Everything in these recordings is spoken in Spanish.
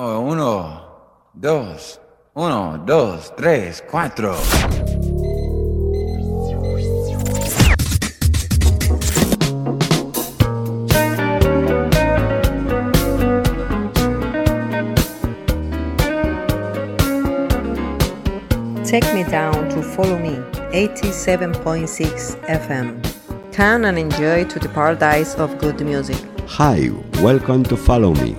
Oh, uno, dos, uno, dos, tres, cuatro. Take me down to follow me, 87.6 FM. Come and enjoy to the paradise of good music. Hi, welcome to Follow Me.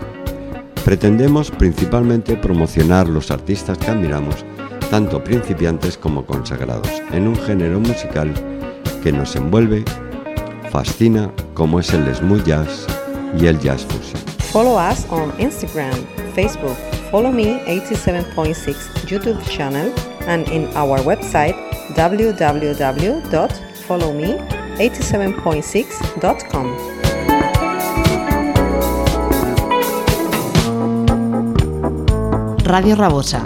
Pretendemos principalmente promocionar los artistas que admiramos, tanto principiantes como consagrados, en un género musical que nos envuelve, fascina, como es el smooth jazz y el jazz fusion. Follow us on Instagram, Facebook, Follow Me 87.6 YouTube channel, and in our website www.followme87.6.com. Radio Rabosa.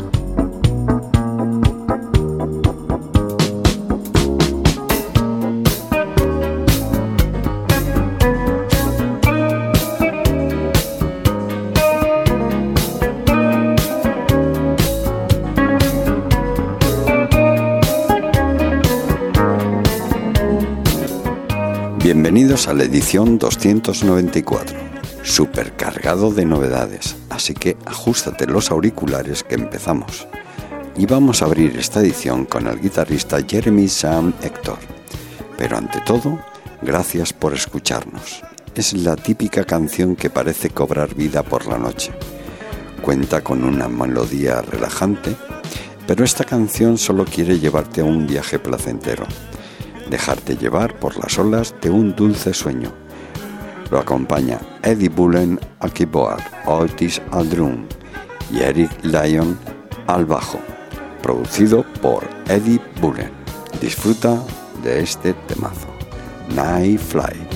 Bienvenidos a la edición 294, supercargado de novedades, así que ajustate los auriculares que empezamos. Y vamos a abrir esta edición con el guitarrista Jeremy Sam Hector. Pero ante todo, gracias por escucharnos. Es la típica canción que parece cobrar vida por la noche. Cuenta con una melodía relajante, pero esta canción solo quiere llevarte a un viaje placentero dejarte llevar por las olas de un dulce sueño. Lo acompaña Eddie Bullen al keyboard, Otis al drum y Eric Lyon al bajo. Producido por Eddie Bullen. Disfruta de este temazo. Night Fly.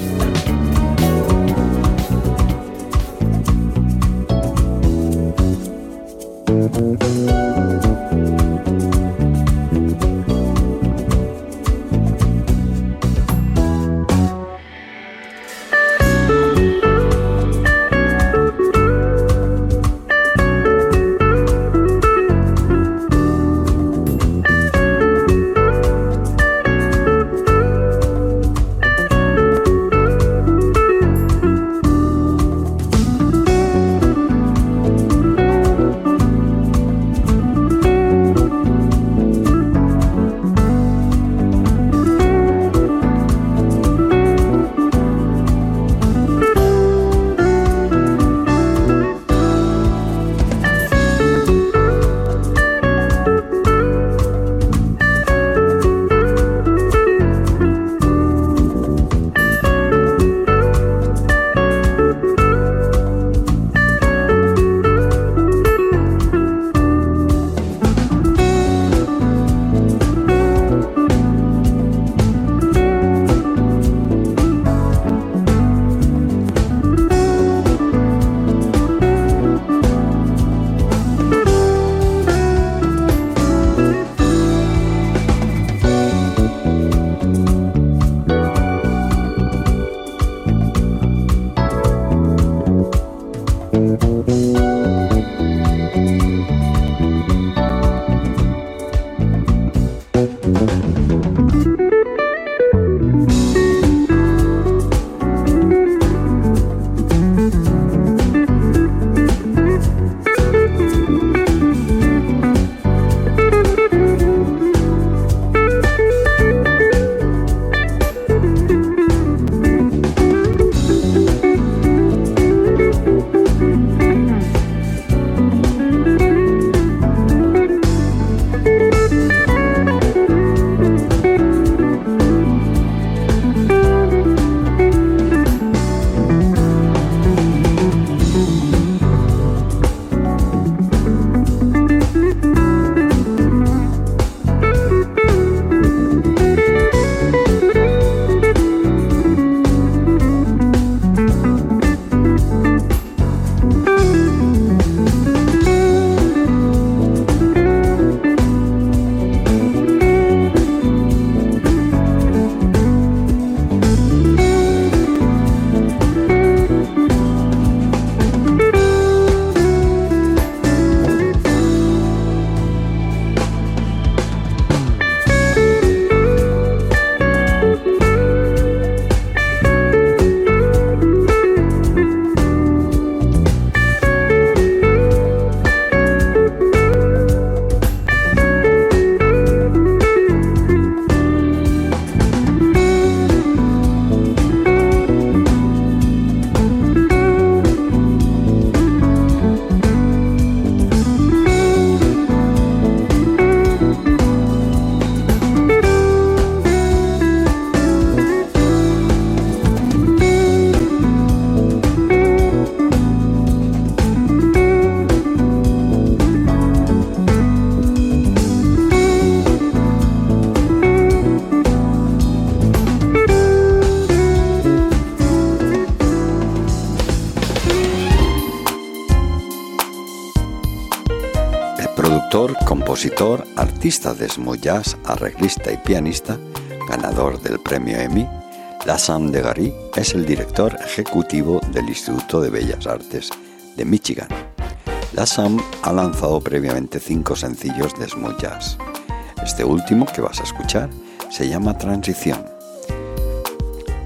Compositor, artista de smooth jazz, arreglista y pianista, ganador del premio Emmy, Lassam de Gary es el director ejecutivo del Instituto de Bellas Artes de Michigan. Lassam ha lanzado previamente cinco sencillos de smooth jazz. Este último que vas a escuchar se llama Transición.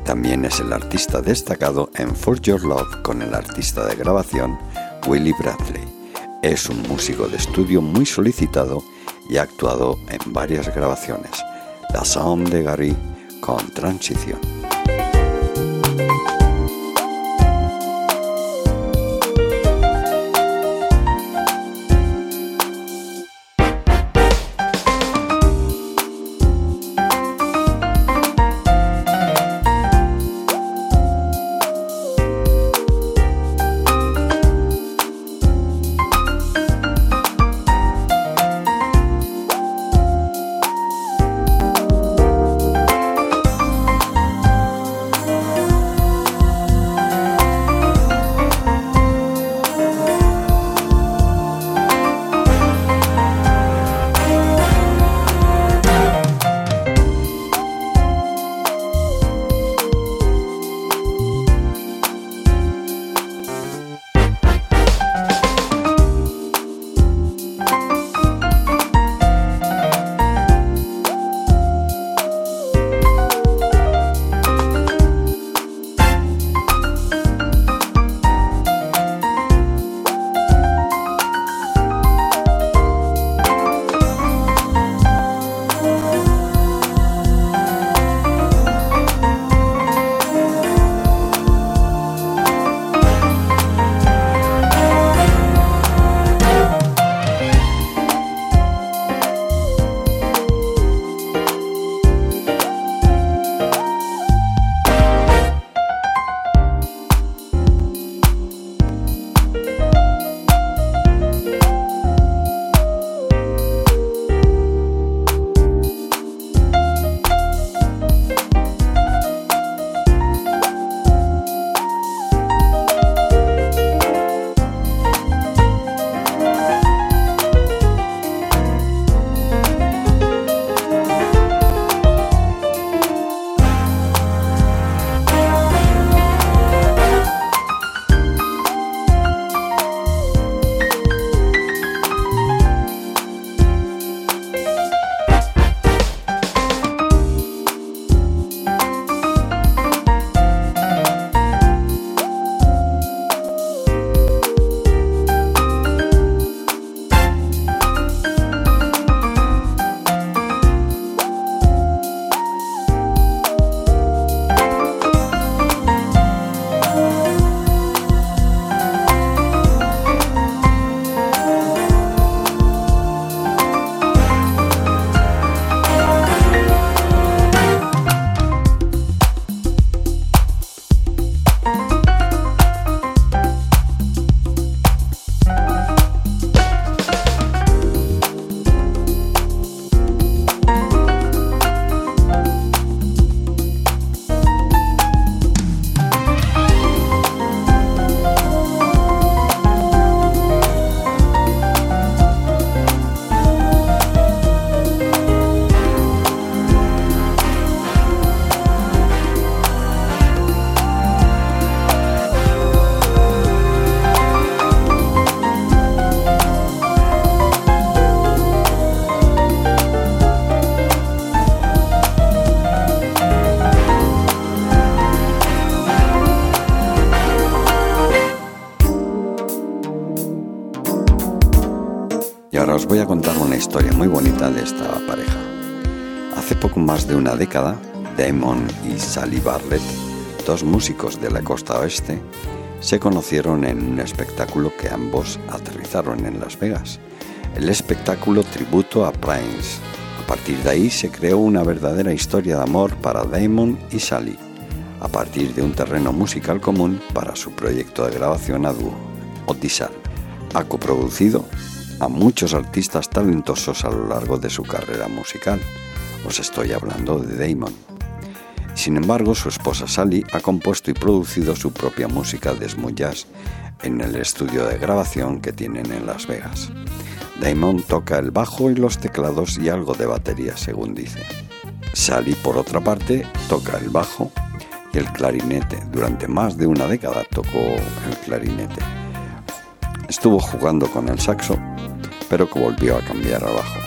También es el artista destacado en For Your Love con el artista de grabación Willie Bradley. Es un músico de estudio muy solicitado y ha actuado en varias grabaciones. La Sound de Gary con Transición. Década, Damon y Sally Bartlett, dos músicos de la costa oeste, se conocieron en un espectáculo que ambos aterrizaron en Las Vegas, el espectáculo tributo a Prince. A partir de ahí se creó una verdadera historia de amor para Damon y Sally, a partir de un terreno musical común para su proyecto de grabación a dúo, Otisal. Ha coproducido a muchos artistas talentosos a lo largo de su carrera musical os estoy hablando de Damon. Sin embargo, su esposa Sally ha compuesto y producido su propia música de smooth jazz en el estudio de grabación que tienen en Las Vegas. Damon toca el bajo y los teclados y algo de batería, según dice. Sally, por otra parte, toca el bajo y el clarinete. Durante más de una década tocó el clarinete. Estuvo jugando con el saxo, pero que volvió a cambiar al bajo,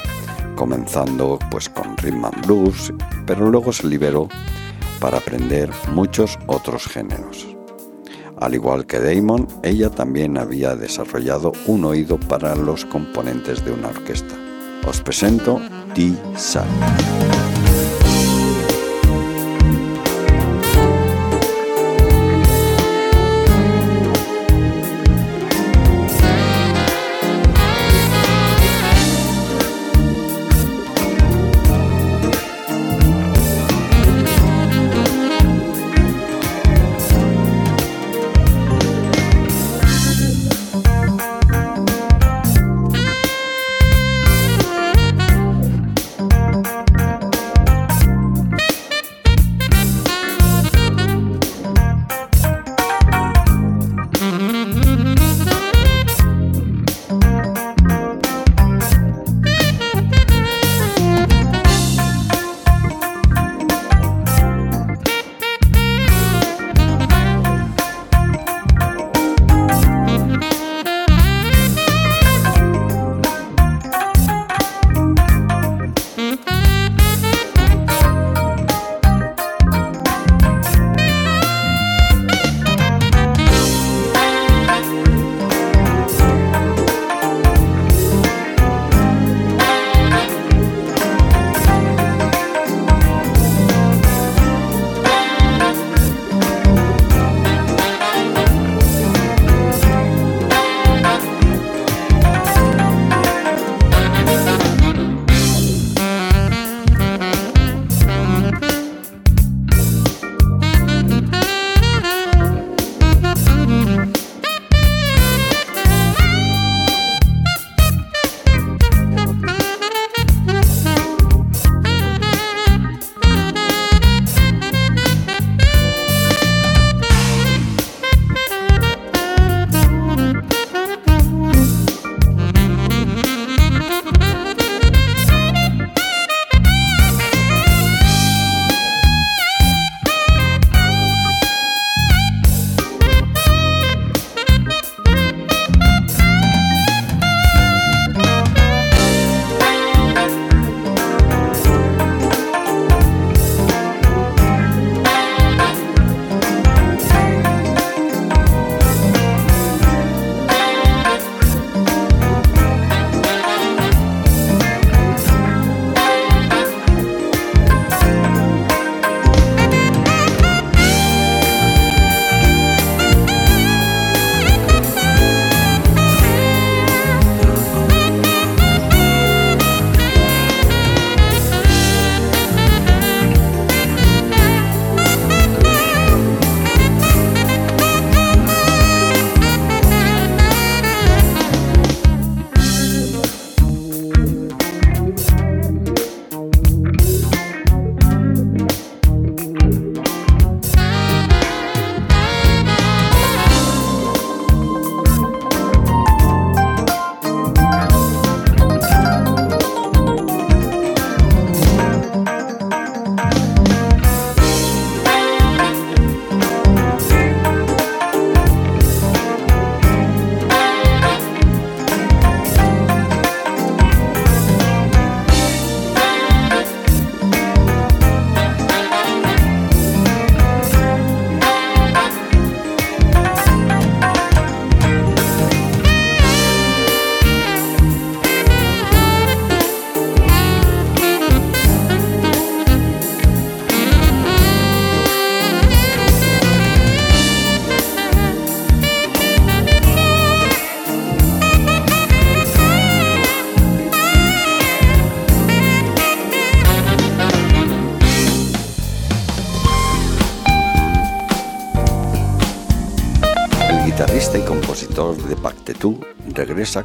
comenzando pues con rhythm and blues, pero luego se liberó para aprender muchos otros géneros. Al igual que Damon, ella también había desarrollado un oído para los componentes de una orquesta. Os presento Dee Sally.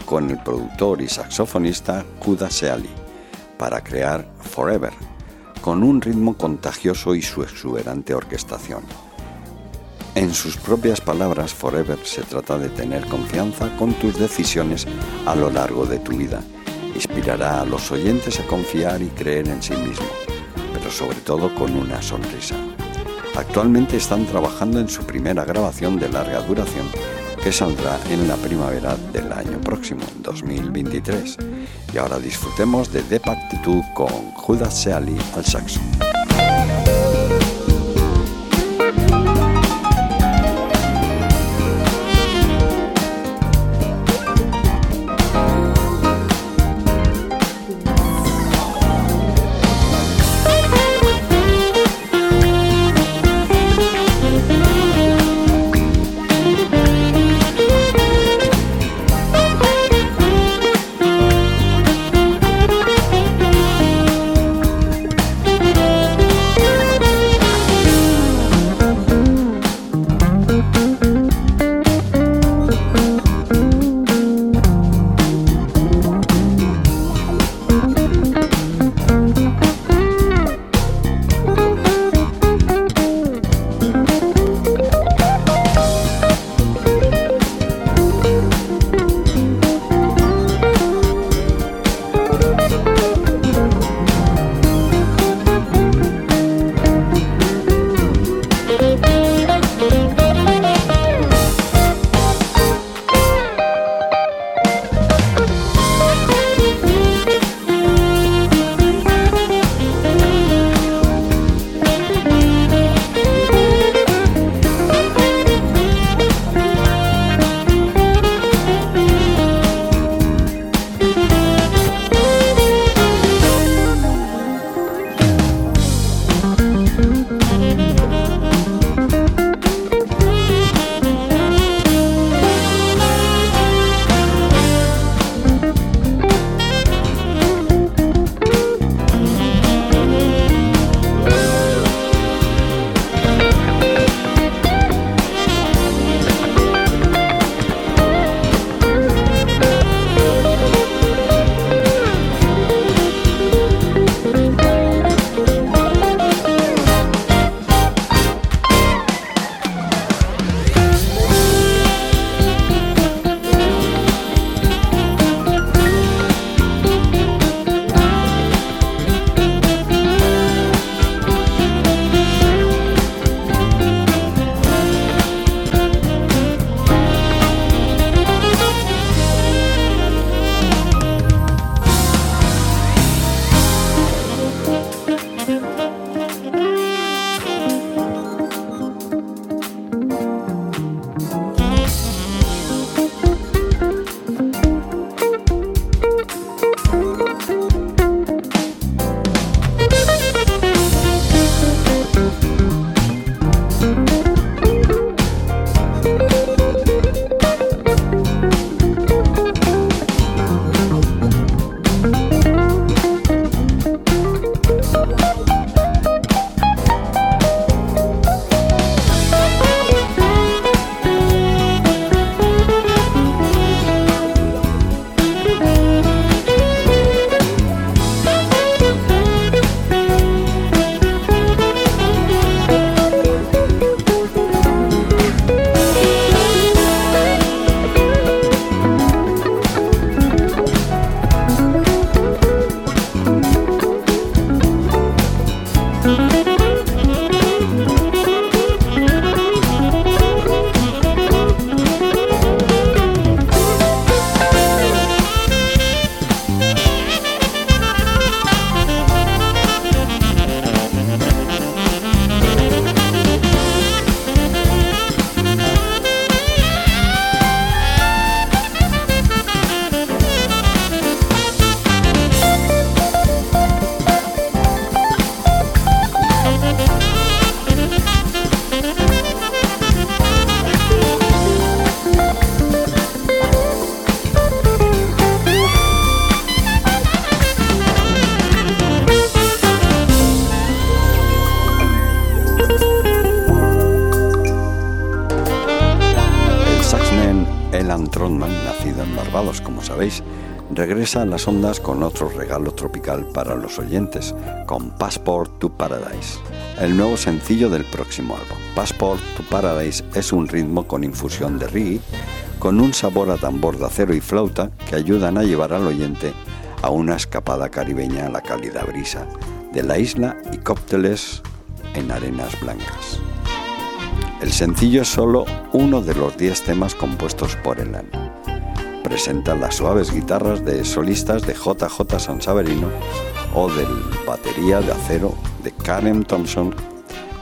Con el productor y saxofonista Kuda Seali para crear Forever, con un ritmo contagioso y su exuberante orquestación. En sus propias palabras, Forever se trata de tener confianza con tus decisiones a lo largo de tu vida Inspirará a los oyentes a confiar y creer en sí mismos, pero sobre todo con una sonrisa. Actualmente están trabajando en su primera grabación de larga duración que saldrá en la primavera del año próximo, 2023. Y ahora disfrutemos de Pactitud con Judas Seali al saxo. Las ondas con otro regalo tropical para los oyentes, con Passport to Paradise, el nuevo sencillo del próximo álbum. Passport to Paradise es un ritmo con infusión de reggae, con un sabor a tambor de acero y flauta que ayudan a llevar al oyente a una escapada caribeña a la cálida brisa de la isla y cócteles en arenas blancas. El sencillo es solo uno de los 10 temas compuestos por Elan. Presenta las suaves guitarras de solistas de JJ Sansaverino o del batería de acero de Karen Thompson,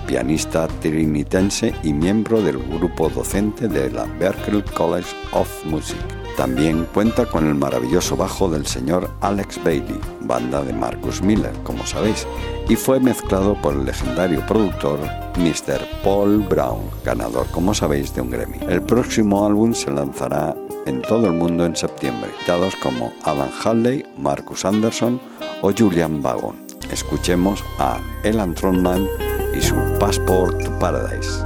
pianista trinitense y miembro del grupo docente de la Berklee College of Music. También cuenta con el maravilloso bajo del señor Alex Bailey, banda de Marcus Miller, como sabéis, y fue mezclado por el legendario productor Mr. Paul Brown, ganador, como sabéis, de un Grammy. El próximo álbum se lanzará en todo el mundo en septiembre, dados como Adam Halley, Marcus Anderson o Julian Vagon. Escuchemos a Elan Tronman y su Passport to Paradise.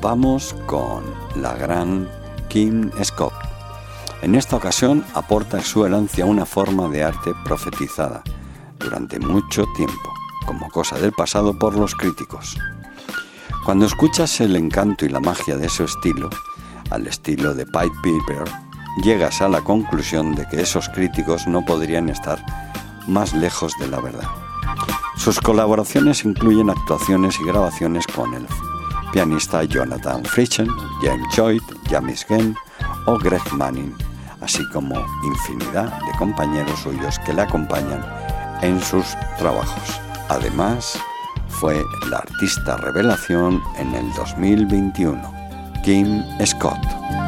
Vamos con la gran Kim Scott. En esta ocasión aporta exuberancia a una forma de arte profetizada durante mucho tiempo, como cosa del pasado por los críticos. Cuando escuchas el encanto y la magia de ese estilo, al estilo de Pipe Piper, llegas a la conclusión de que esos críticos no podrían estar más lejos de la verdad. Sus colaboraciones incluyen actuaciones y grabaciones con el pianista Jonathan Fritzen, James Lloyd, James Genn o Greg Manning, así como infinidad de compañeros suyos que le acompañan en sus trabajos. Además, fue la artista revelación en el 2021, Kim Scott.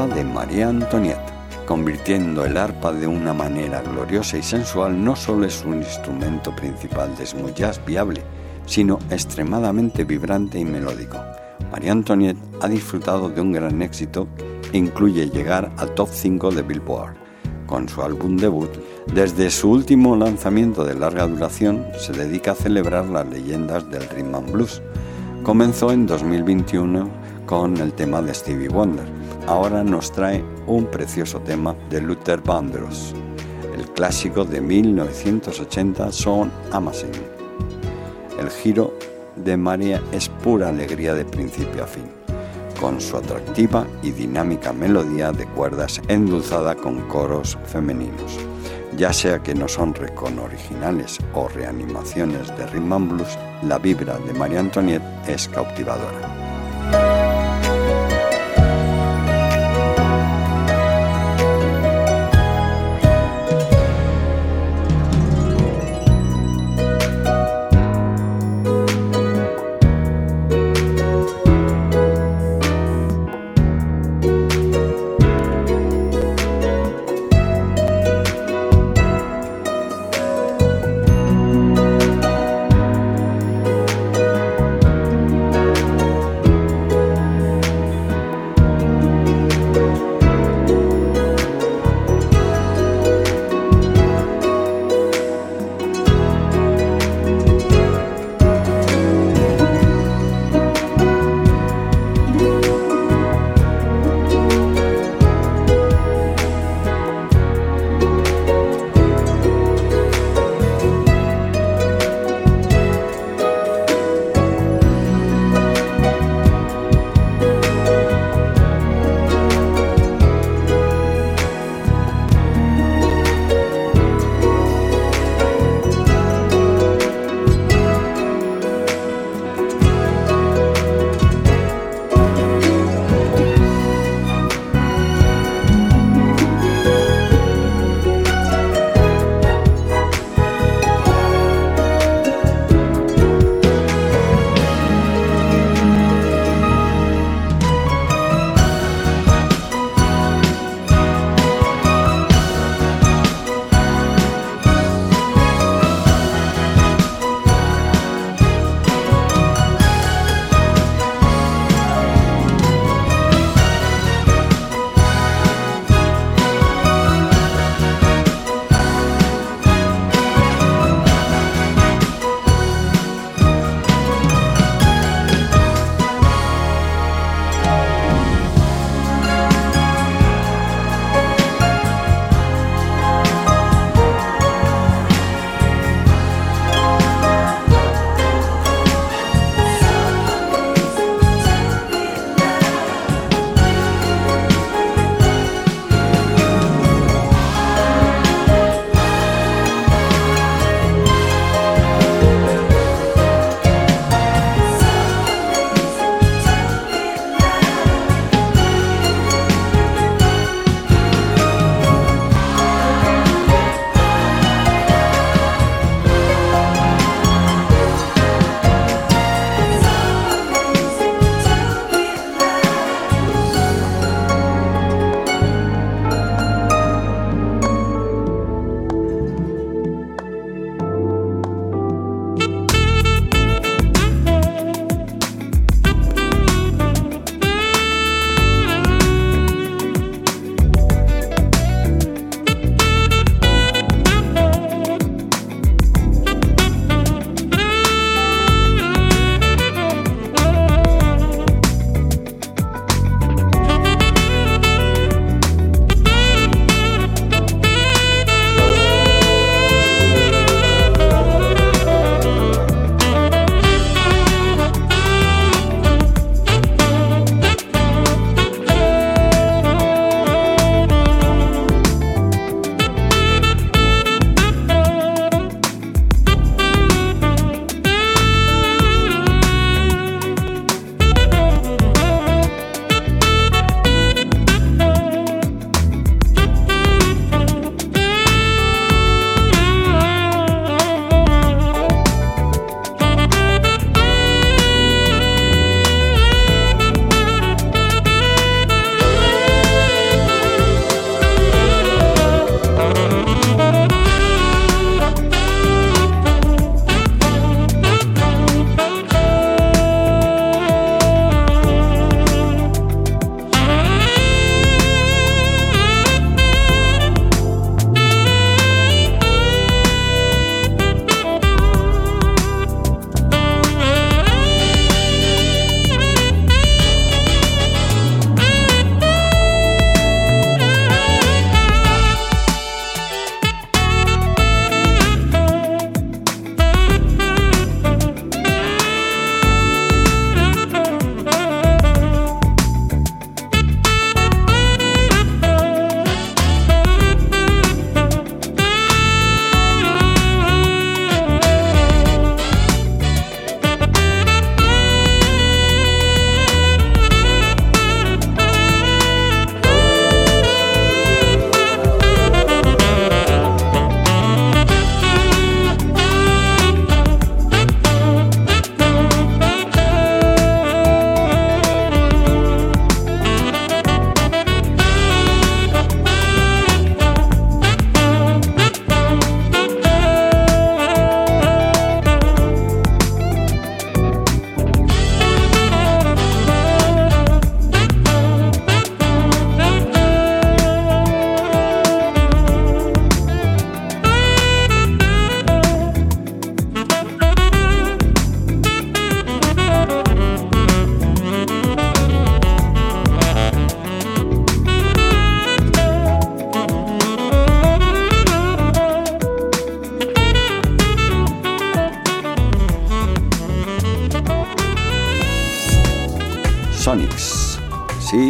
Antonieta, convirtiendo el arpa de una manera gloriosa y sensual no solo es un instrumento principal de smooth jazz viable, sino extremadamente vibrante y melódico, María Antoniette ha disfrutado de un gran éxito e incluye llegar al top 5 de Billboard con su álbum debut. Desde su último lanzamiento de larga duración se dedica a celebrar las leyendas del rhythm and blues. Comenzó en 2021 con el tema de Stevie Wonder. Ahora nos trae un precioso tema de Luther Vandross, el clásico de 1980 Son Amazing. El giro de María es pura alegría de principio a fin, con su atractiva y dinámica melodía de cuerdas endulzada con coros femeninos. Ya sea que nos honre con originales o reanimaciones de rhythm and blues, la vibra de María Antoniette es cautivadora.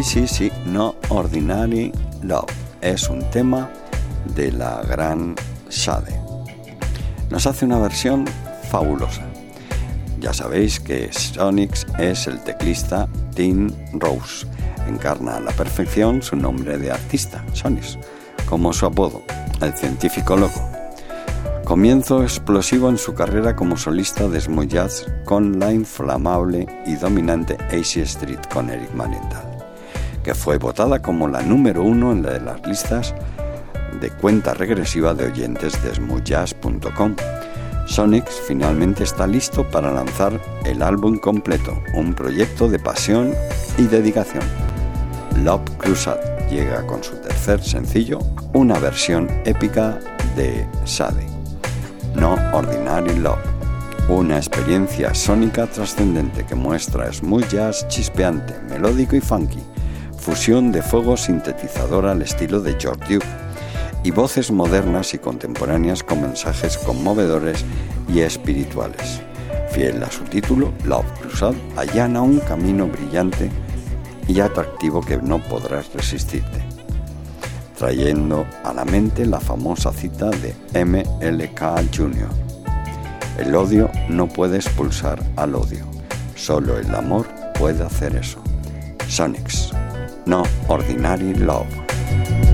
Sí, sí, No Ordinary Love. Es un tema de la gran Sade. Nos hace una versión fabulosa. Ya sabéis que Sonix es el teclista Tim Rose. Encarna a la perfección su nombre de artista, Sonix, como su apodo, el científico loco. Comienzo explosivo en su carrera como solista de smooth jazz con la inflamable y dominante AC Street con Eric Marienthal, que fue votada como la número uno en la de las listas de cuenta regresiva de oyentes de smoothjazz.com. Sonix finalmente está listo para lanzar el álbum completo, un proyecto de pasión y dedicación. Love Crusade llega con su tercer sencillo, una versión épica de Sade. No Ordinary Love, una experiencia sónica trascendente que muestra smooth jazz chispeante, melódico y funky, fusión de fuego sintetizador al estilo de George Duke y voces modernas y contemporáneas con mensajes conmovedores y espirituales. Fiel a su título, Love Crusade allana un camino brillante y atractivo que no podrás resistirte, trayendo a la mente la famosa cita de MLK Jr. El odio no puede expulsar al odio, solo el amor puede hacer eso. Sonics, no ordinary love.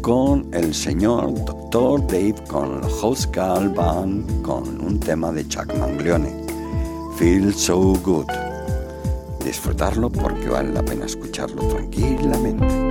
Con el señor Dr. Dave con House Band con un tema de Chuck Manglione, Feel So Good. Disfrutarlo porque vale la pena escucharlo tranquilamente.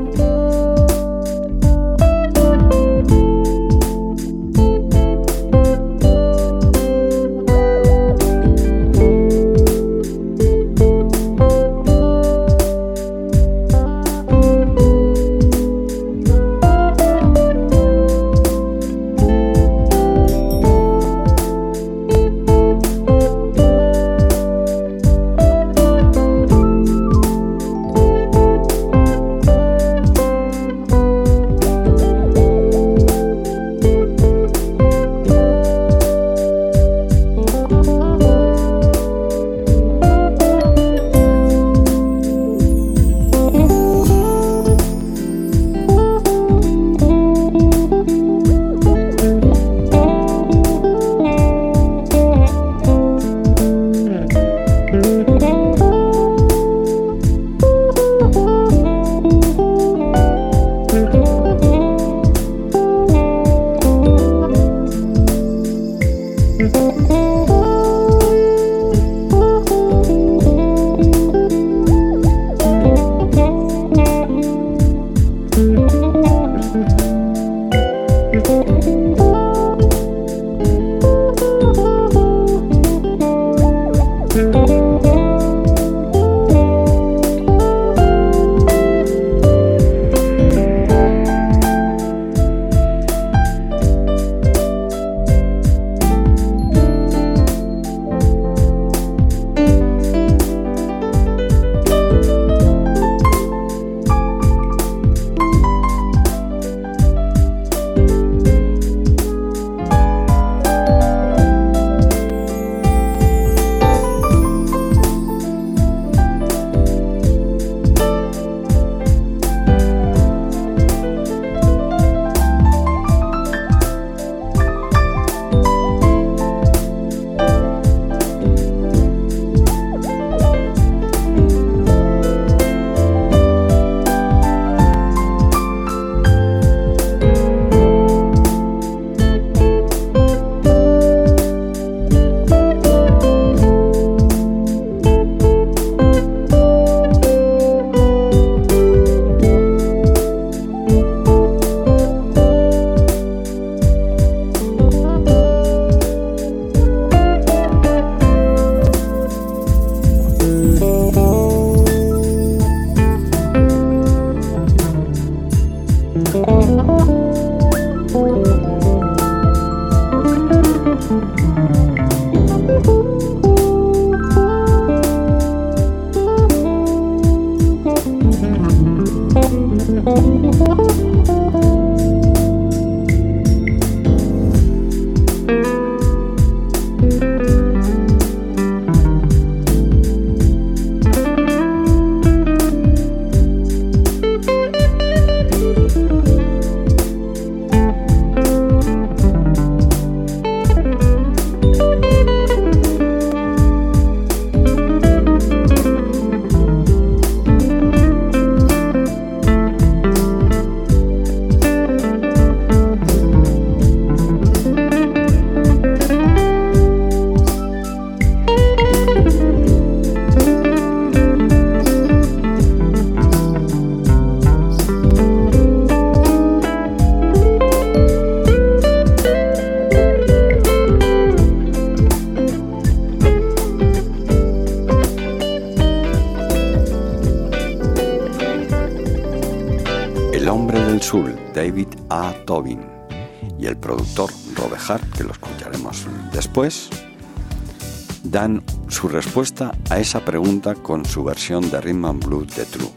Dan su respuesta a esa pregunta con su versión de Rhythm and Blues de True.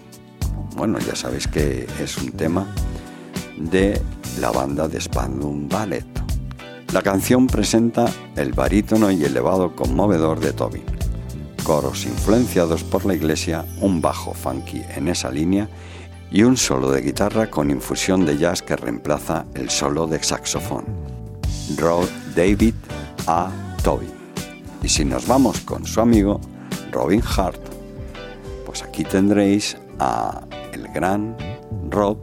Bueno, ya sabéis que es un tema de la banda de Spandau Ballet. La canción presenta el barítono y elevado conmovedor de Tobin, coros influenciados por la iglesia, un bajo funky en esa línea y un solo de guitarra con infusión de jazz que reemplaza el solo de saxofón. Rod David A. Tobin. Y si nos vamos con su amigo Robin Hart, pues aquí tendréis a el gran Rob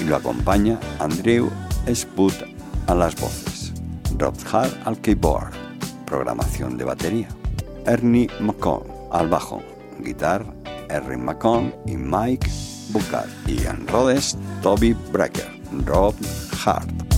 y lo acompaña Andrew Spud a las voces, Rod Hart al keyboard, programación de batería, Ernie McCall al bajo, guitarra, Erin McCall y Mike Bucat y en Rhodes, Toby Brecker, Rob Hart.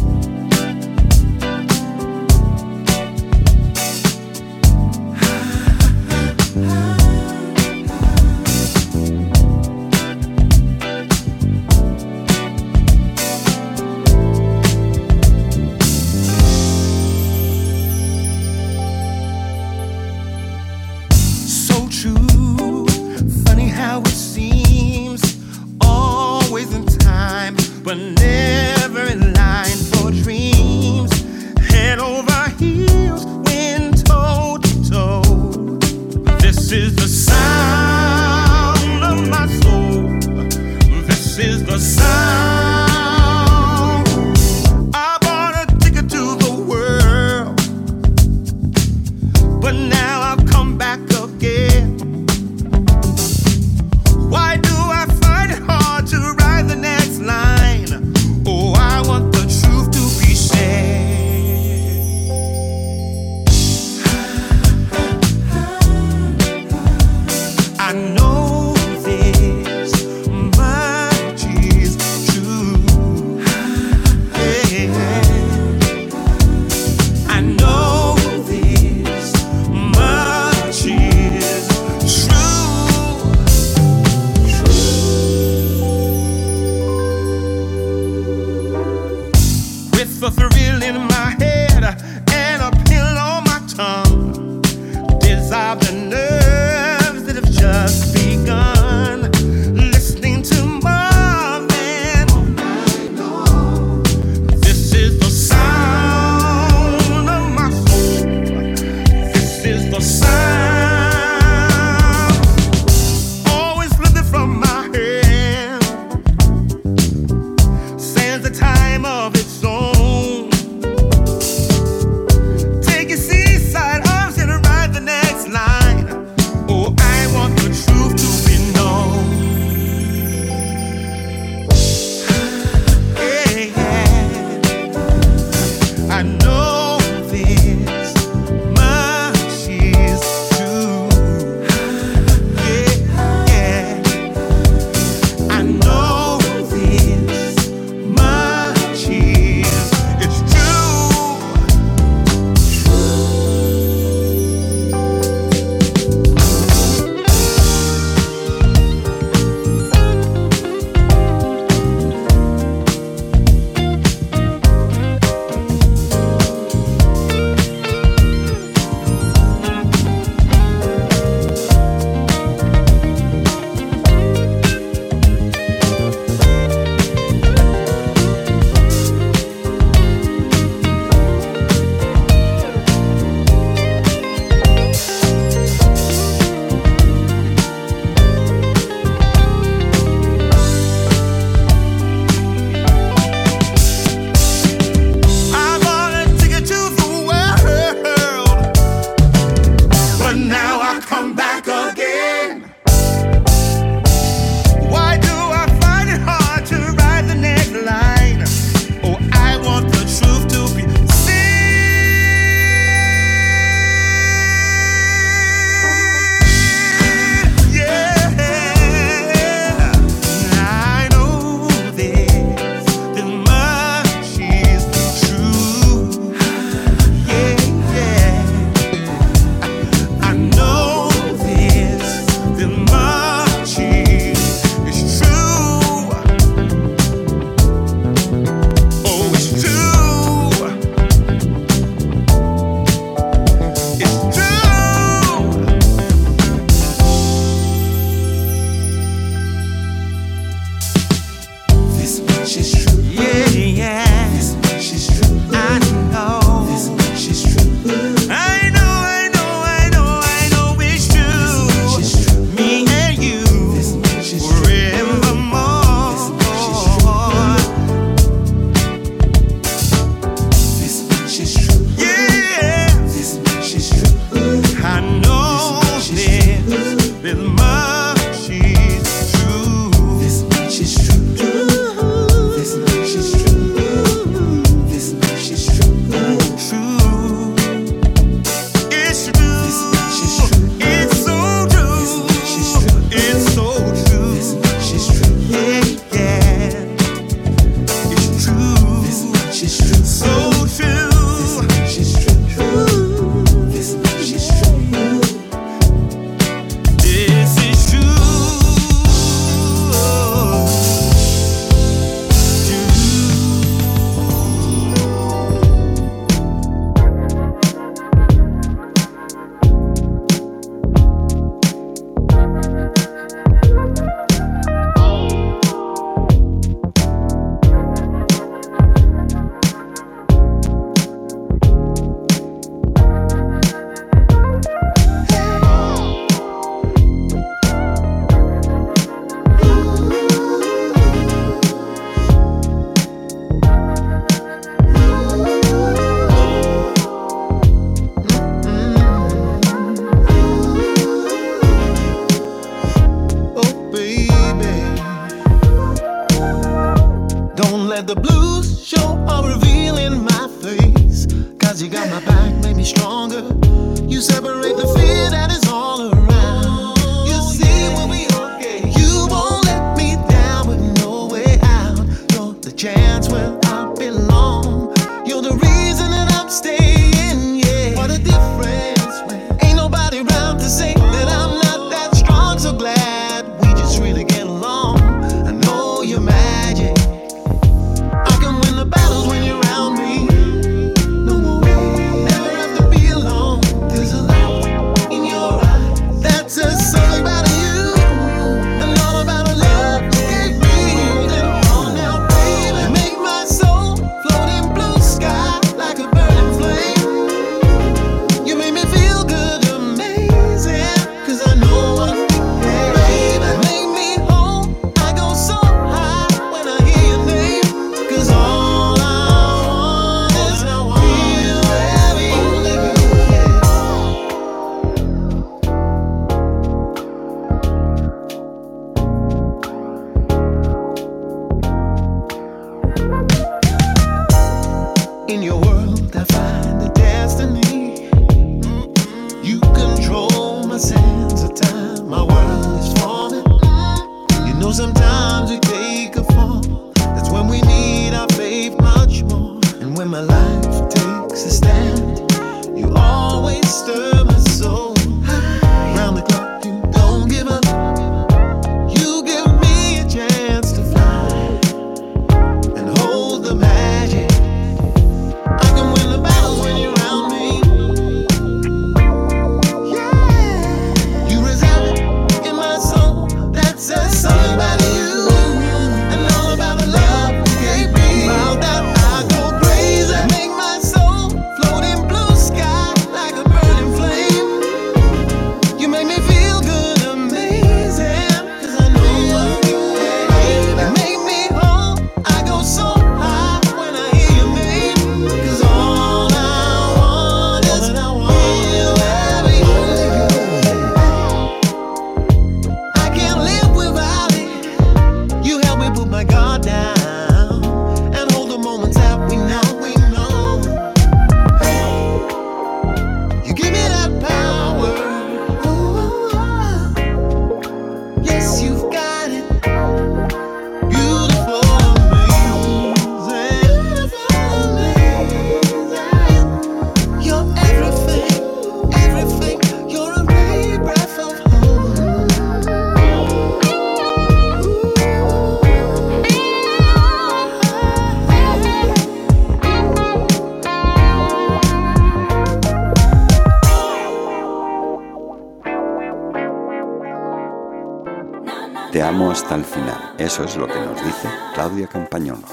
Hasta el final. Eso es lo que nos dice Claudia Campañono.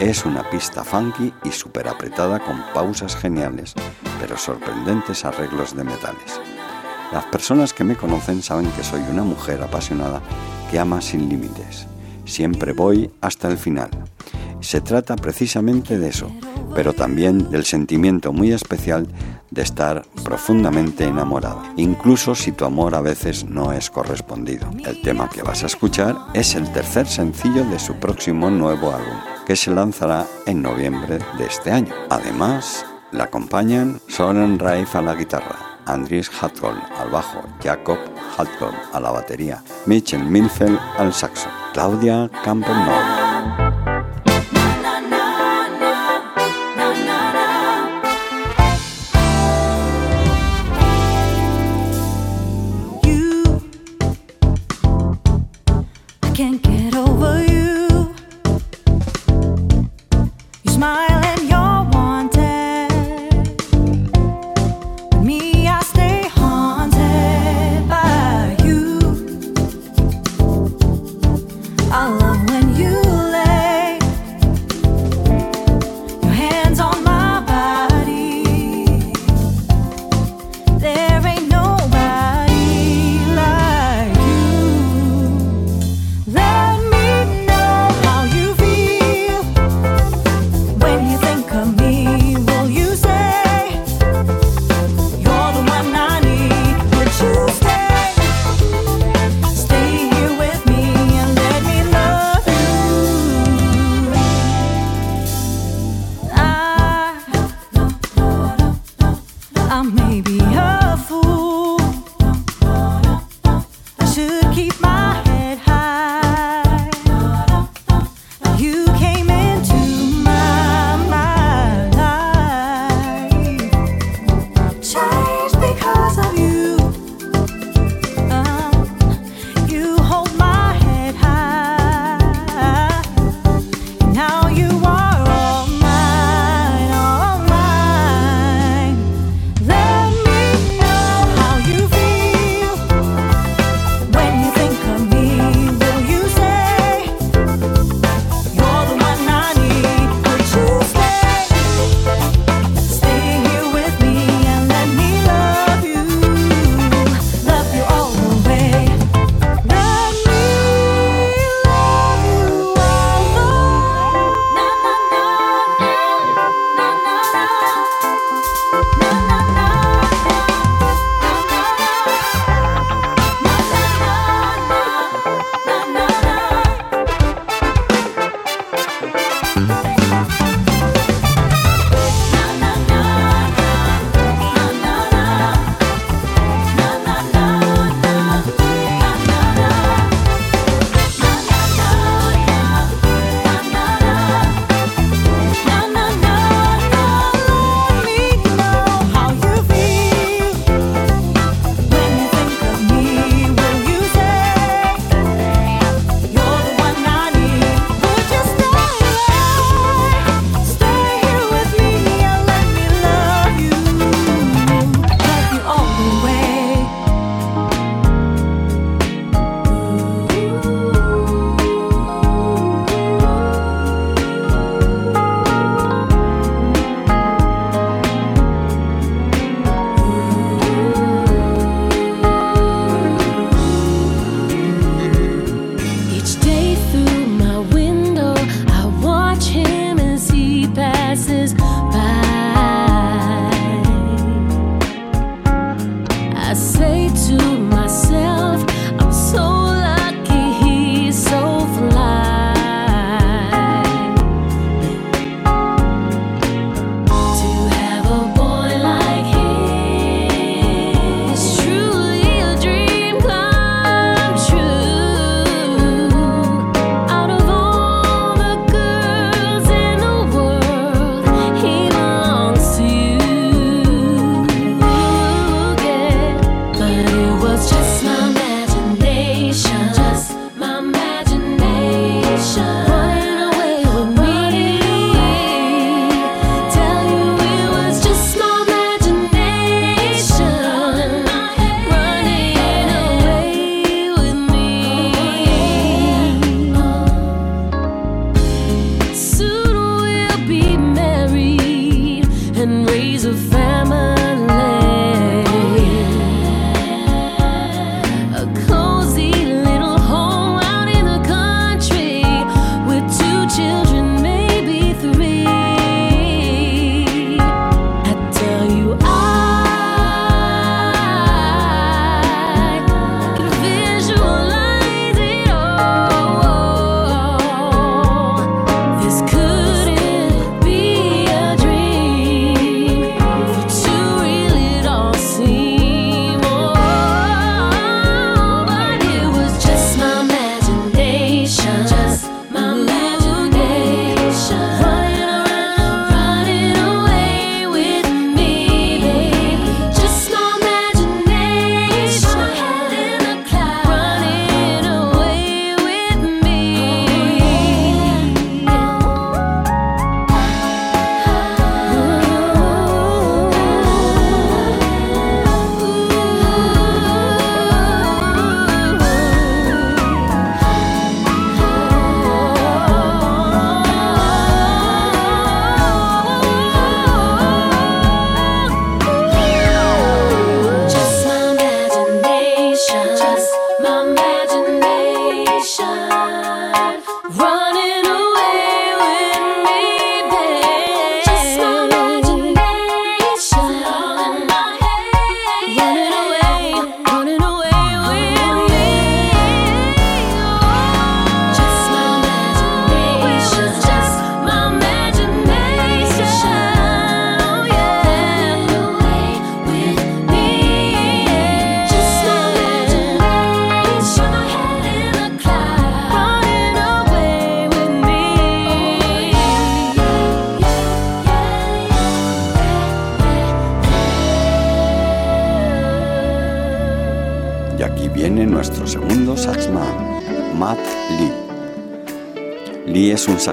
Es una pista funky y súper apretada con pausas geniales, pero sorprendentes arreglos de metales. Las personas que me conocen saben que soy una mujer apasionada que ama sin límites. Siempre voy hasta el final. Se trata precisamente de eso, pero también del sentimiento muy especial de estar profundamente enamorado, incluso si tu amor a veces no es correspondido. El tema que vas a escuchar es el tercer sencillo de su próximo nuevo álbum, que se lanzará en noviembre de este año. Además, la acompañan Soren Raif a la guitarra, Andries Hatholm al bajo, Jacob Hatholm a la batería, Mitchell Milfeld al saxo, Claudia Campbell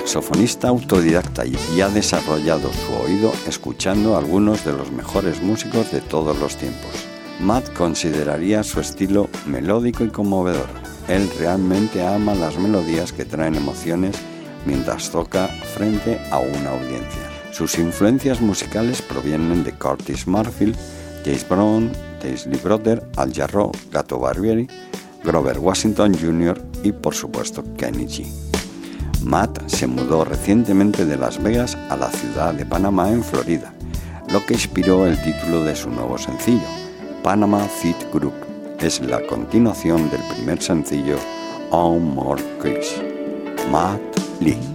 saxofonista autodidacta y ha desarrollado su oído escuchando a algunos de los mejores músicos de todos los tiempos. Matt consideraría su estilo melódico y conmovedor. Él realmente ama las melodías que traen emociones mientras toca frente a una audiencia. Sus influencias musicales provienen de Curtis Marfield, James Brown, Daisley Brother, Al Jarreau, Gato Barbieri, Grover Washington Jr. y por supuesto Kenny G. Matt se mudó recientemente de Las Vegas a la ciudad de Panamá en Florida, lo que inspiró el título de su nuevo sencillo, Panama Fit Group. Es la continuación del primer sencillo, On More Chris. Matt Lee.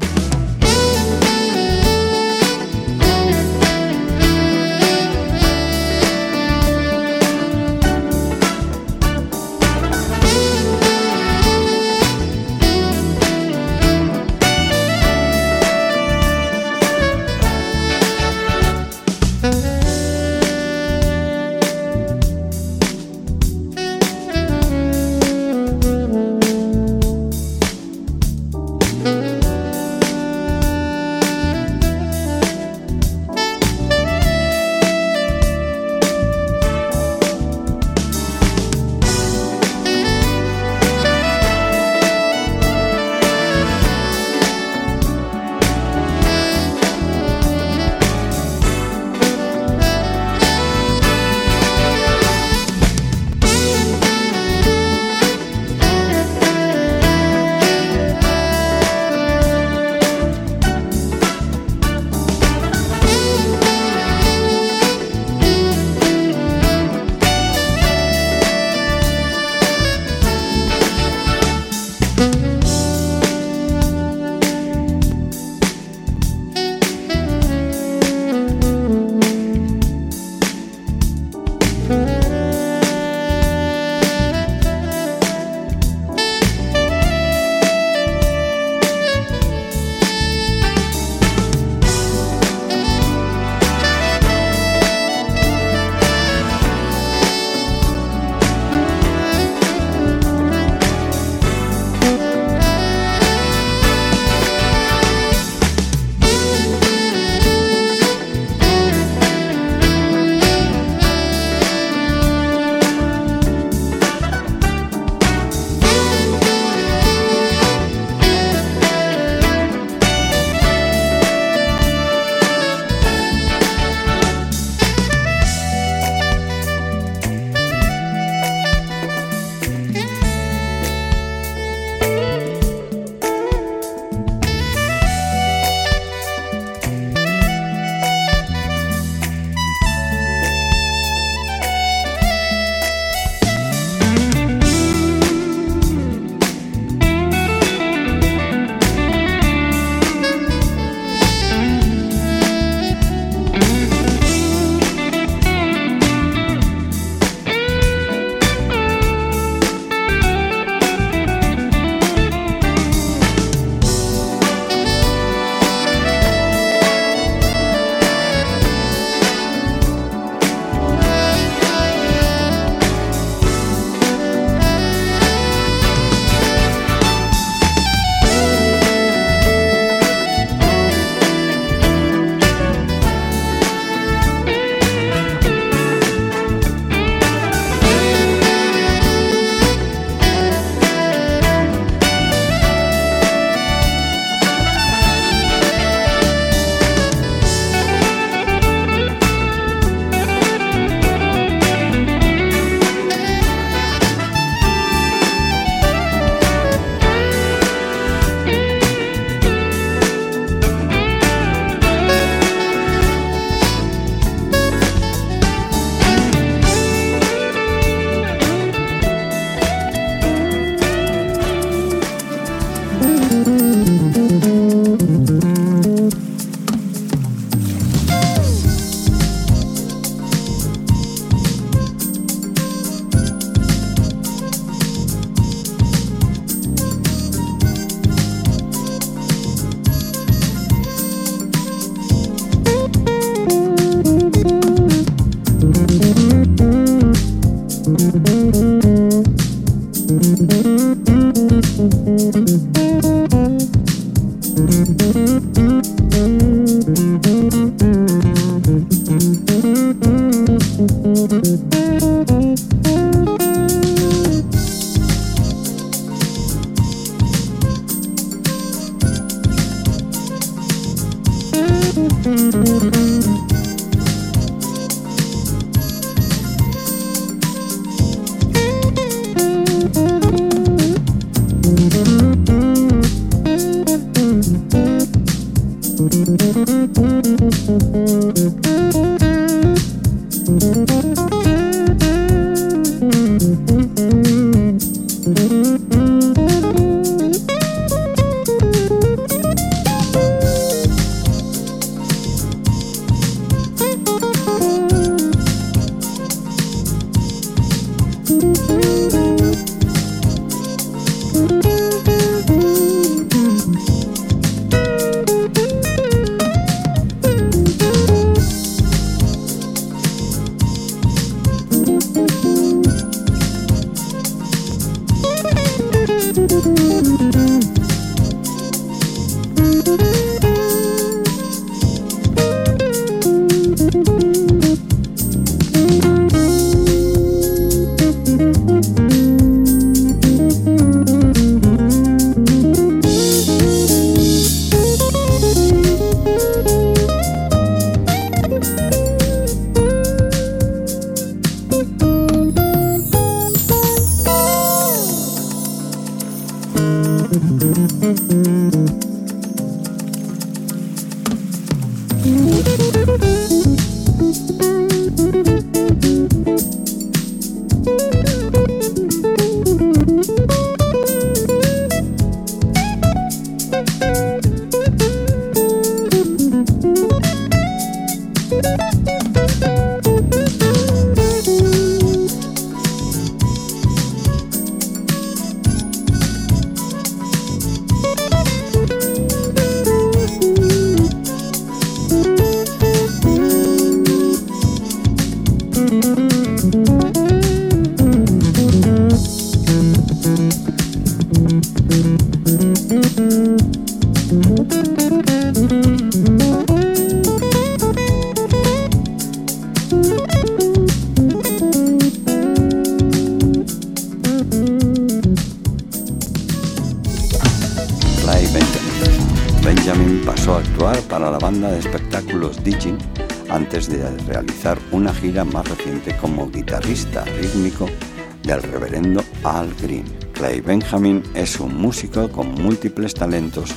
Green. Clay Benjamin es un músico con múltiples talentos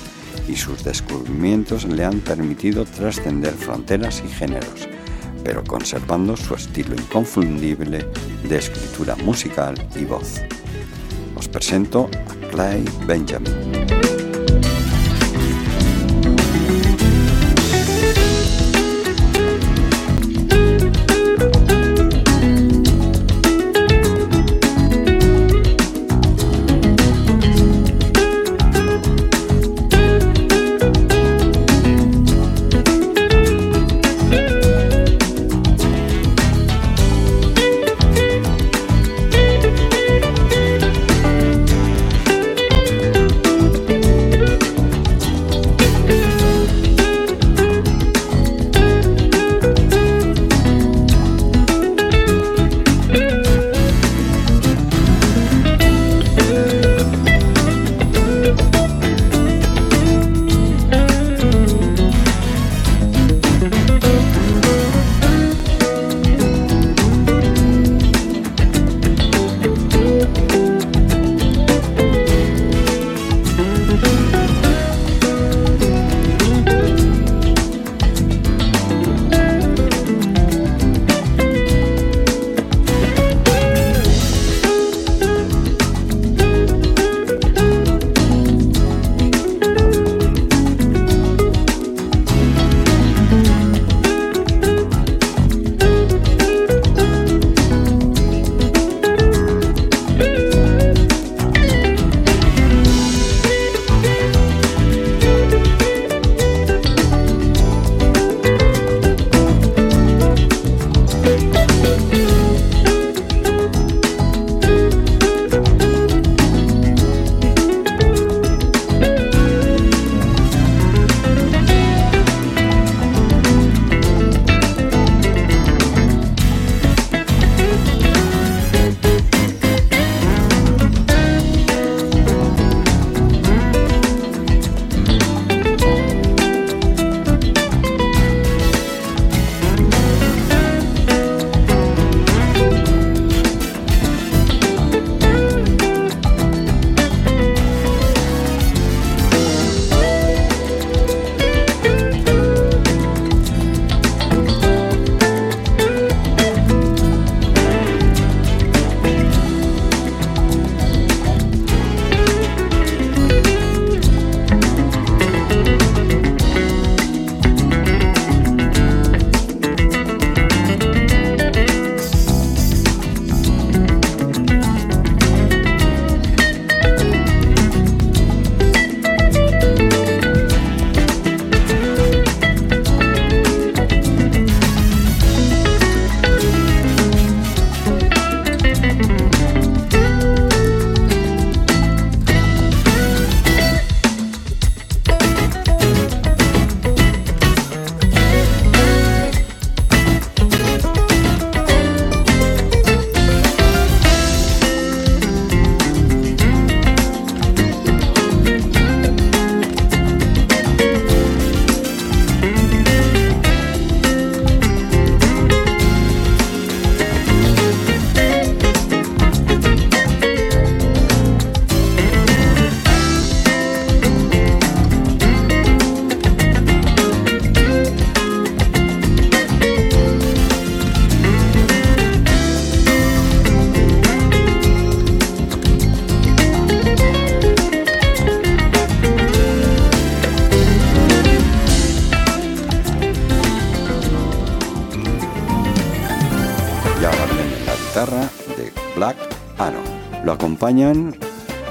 y sus descubrimientos le han permitido trascender fronteras y géneros, pero conservando su estilo inconfundible de escritura musical y voz. Os presento a Clay Benjamin.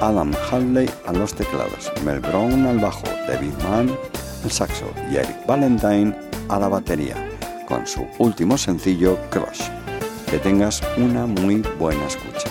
Adam Hadley a los teclados, Mel Brown al bajo, David Mann al saxo y Eric Valentine a la batería, con su último sencillo Crush. Que tengas una muy buena escucha.